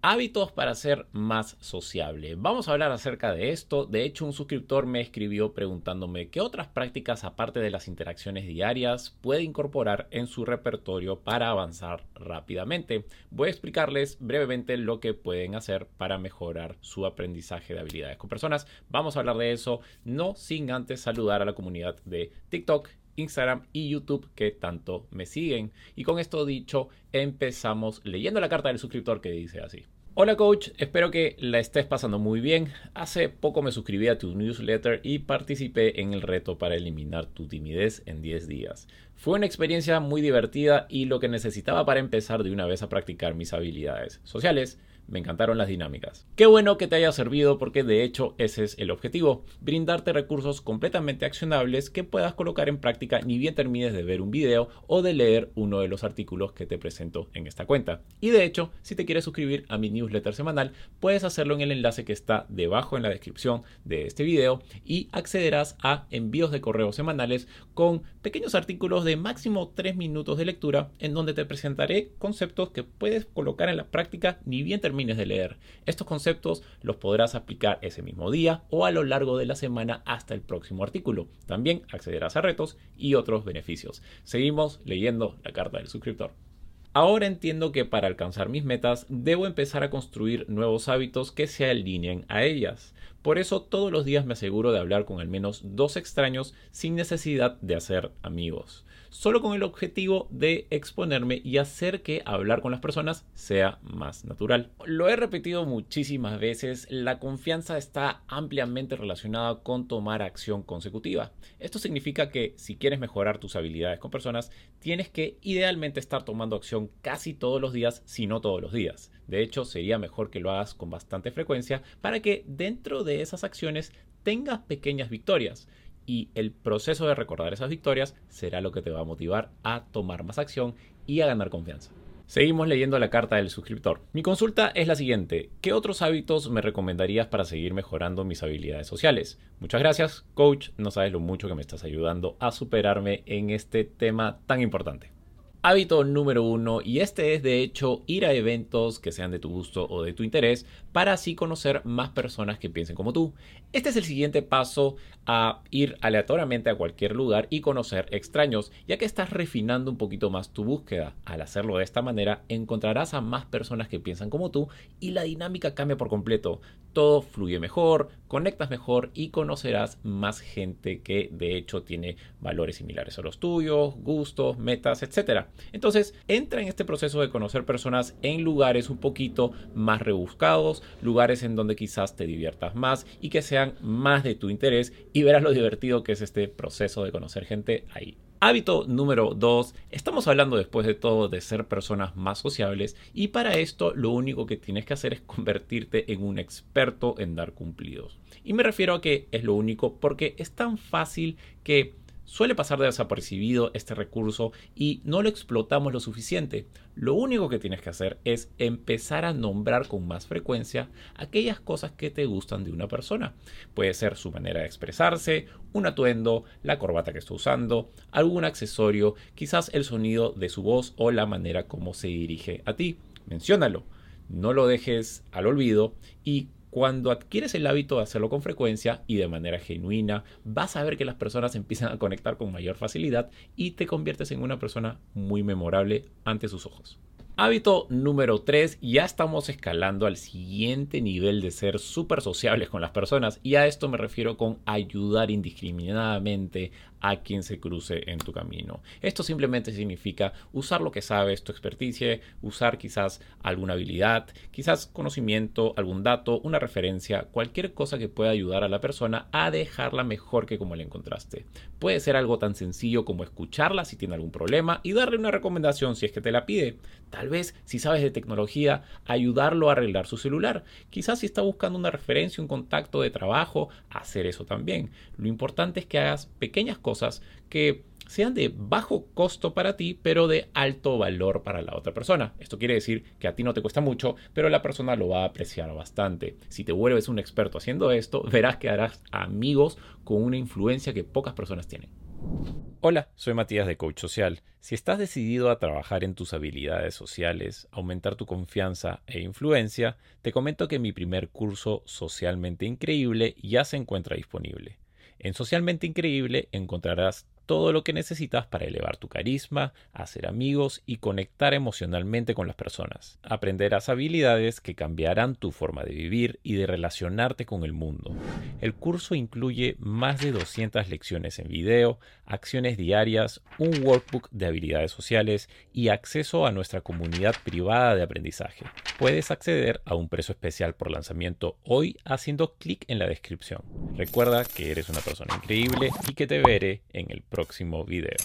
Hábitos para ser más sociable. Vamos a hablar acerca de esto. De hecho, un suscriptor me escribió preguntándome qué otras prácticas aparte de las interacciones diarias puede incorporar en su repertorio para avanzar rápidamente. Voy a explicarles brevemente lo que pueden hacer para mejorar su aprendizaje de habilidades con personas. Vamos a hablar de eso, no sin antes saludar a la comunidad de TikTok Instagram y YouTube que tanto me siguen. Y con esto dicho, empezamos leyendo la carta del suscriptor que dice así. Hola coach, espero que la estés pasando muy bien. Hace poco me suscribí a tu newsletter y participé en el reto para eliminar tu timidez en 10 días. Fue una experiencia muy divertida y lo que necesitaba para empezar de una vez a practicar mis habilidades sociales me encantaron las dinámicas. Qué bueno que te haya servido porque de hecho ese es el objetivo, brindarte recursos completamente accionables que puedas colocar en práctica ni bien termines de ver un video o de leer uno de los artículos que te presento en esta cuenta. Y de hecho, si te quieres suscribir a mi newsletter semanal, puedes hacerlo en el enlace que está debajo en la descripción de este video y accederás a envíos de correos semanales con pequeños artículos de máximo 3 minutos de lectura en donde te presentaré conceptos que puedes colocar en la práctica ni bien termines de leer. Estos conceptos los podrás aplicar ese mismo día o a lo largo de la semana hasta el próximo artículo. También accederás a retos y otros beneficios. Seguimos leyendo la carta del suscriptor. Ahora entiendo que para alcanzar mis metas debo empezar a construir nuevos hábitos que se alineen a ellas. Por eso todos los días me aseguro de hablar con al menos dos extraños sin necesidad de hacer amigos solo con el objetivo de exponerme y hacer que hablar con las personas sea más natural. Lo he repetido muchísimas veces, la confianza está ampliamente relacionada con tomar acción consecutiva. Esto significa que si quieres mejorar tus habilidades con personas, tienes que idealmente estar tomando acción casi todos los días, si no todos los días. De hecho, sería mejor que lo hagas con bastante frecuencia para que dentro de esas acciones tengas pequeñas victorias y el proceso de recordar esas victorias será lo que te va a motivar a tomar más acción y a ganar confianza. Seguimos leyendo la carta del suscriptor. Mi consulta es la siguiente. ¿Qué otros hábitos me recomendarías para seguir mejorando mis habilidades sociales? Muchas gracias, coach. No sabes lo mucho que me estás ayudando a superarme en este tema tan importante. Hábito número uno, y este es de hecho ir a eventos que sean de tu gusto o de tu interés para así conocer más personas que piensen como tú. Este es el siguiente paso a ir aleatoriamente a cualquier lugar y conocer extraños, ya que estás refinando un poquito más tu búsqueda. Al hacerlo de esta manera, encontrarás a más personas que piensan como tú y la dinámica cambia por completo. Todo fluye mejor, conectas mejor y conocerás más gente que de hecho tiene valores similares a los tuyos, gustos, metas, etc. Entonces, entra en este proceso de conocer personas en lugares un poquito más rebuscados, lugares en donde quizás te diviertas más y que sean más de tu interés y verás lo divertido que es este proceso de conocer gente ahí. Hábito número 2. Estamos hablando después de todo de ser personas más sociables y para esto lo único que tienes que hacer es convertirte en un experto en dar cumplidos. Y me refiero a que es lo único porque es tan fácil que Suele pasar desapercibido este recurso y no lo explotamos lo suficiente. Lo único que tienes que hacer es empezar a nombrar con más frecuencia aquellas cosas que te gustan de una persona. Puede ser su manera de expresarse, un atuendo, la corbata que está usando, algún accesorio, quizás el sonido de su voz o la manera como se dirige a ti. Menciónalo. No lo dejes al olvido y cuando adquieres el hábito de hacerlo con frecuencia y de manera genuina, vas a ver que las personas empiezan a conectar con mayor facilidad y te conviertes en una persona muy memorable ante sus ojos. Hábito número 3, ya estamos escalando al siguiente nivel de ser súper sociables con las personas y a esto me refiero con ayudar indiscriminadamente a quien se cruce en tu camino. Esto simplemente significa usar lo que sabes, tu experticia, usar quizás alguna habilidad, quizás conocimiento, algún dato, una referencia, cualquier cosa que pueda ayudar a la persona a dejarla mejor que como la encontraste. Puede ser algo tan sencillo como escucharla si tiene algún problema y darle una recomendación si es que te la pide. Vez, si sabes de tecnología, ayudarlo a arreglar su celular. Quizás si está buscando una referencia, un contacto de trabajo, hacer eso también. Lo importante es que hagas pequeñas cosas que sean de bajo costo para ti, pero de alto valor para la otra persona. Esto quiere decir que a ti no te cuesta mucho, pero la persona lo va a apreciar bastante. Si te vuelves un experto haciendo esto, verás que harás amigos con una influencia que pocas personas tienen. Hola, soy Matías de Coach Social. Si estás decidido a trabajar en tus habilidades sociales, aumentar tu confianza e influencia, te comento que mi primer curso Socialmente Increíble ya se encuentra disponible. En Socialmente Increíble encontrarás todo lo que necesitas para elevar tu carisma, hacer amigos y conectar emocionalmente con las personas. Aprenderás habilidades que cambiarán tu forma de vivir y de relacionarte con el mundo. El curso incluye más de 200 lecciones en video, acciones diarias, un workbook de habilidades sociales y acceso a nuestra comunidad privada de aprendizaje. Puedes acceder a un precio especial por lanzamiento hoy haciendo clic en la descripción. Recuerda que eres una persona increíble y que te veré en el próximo video.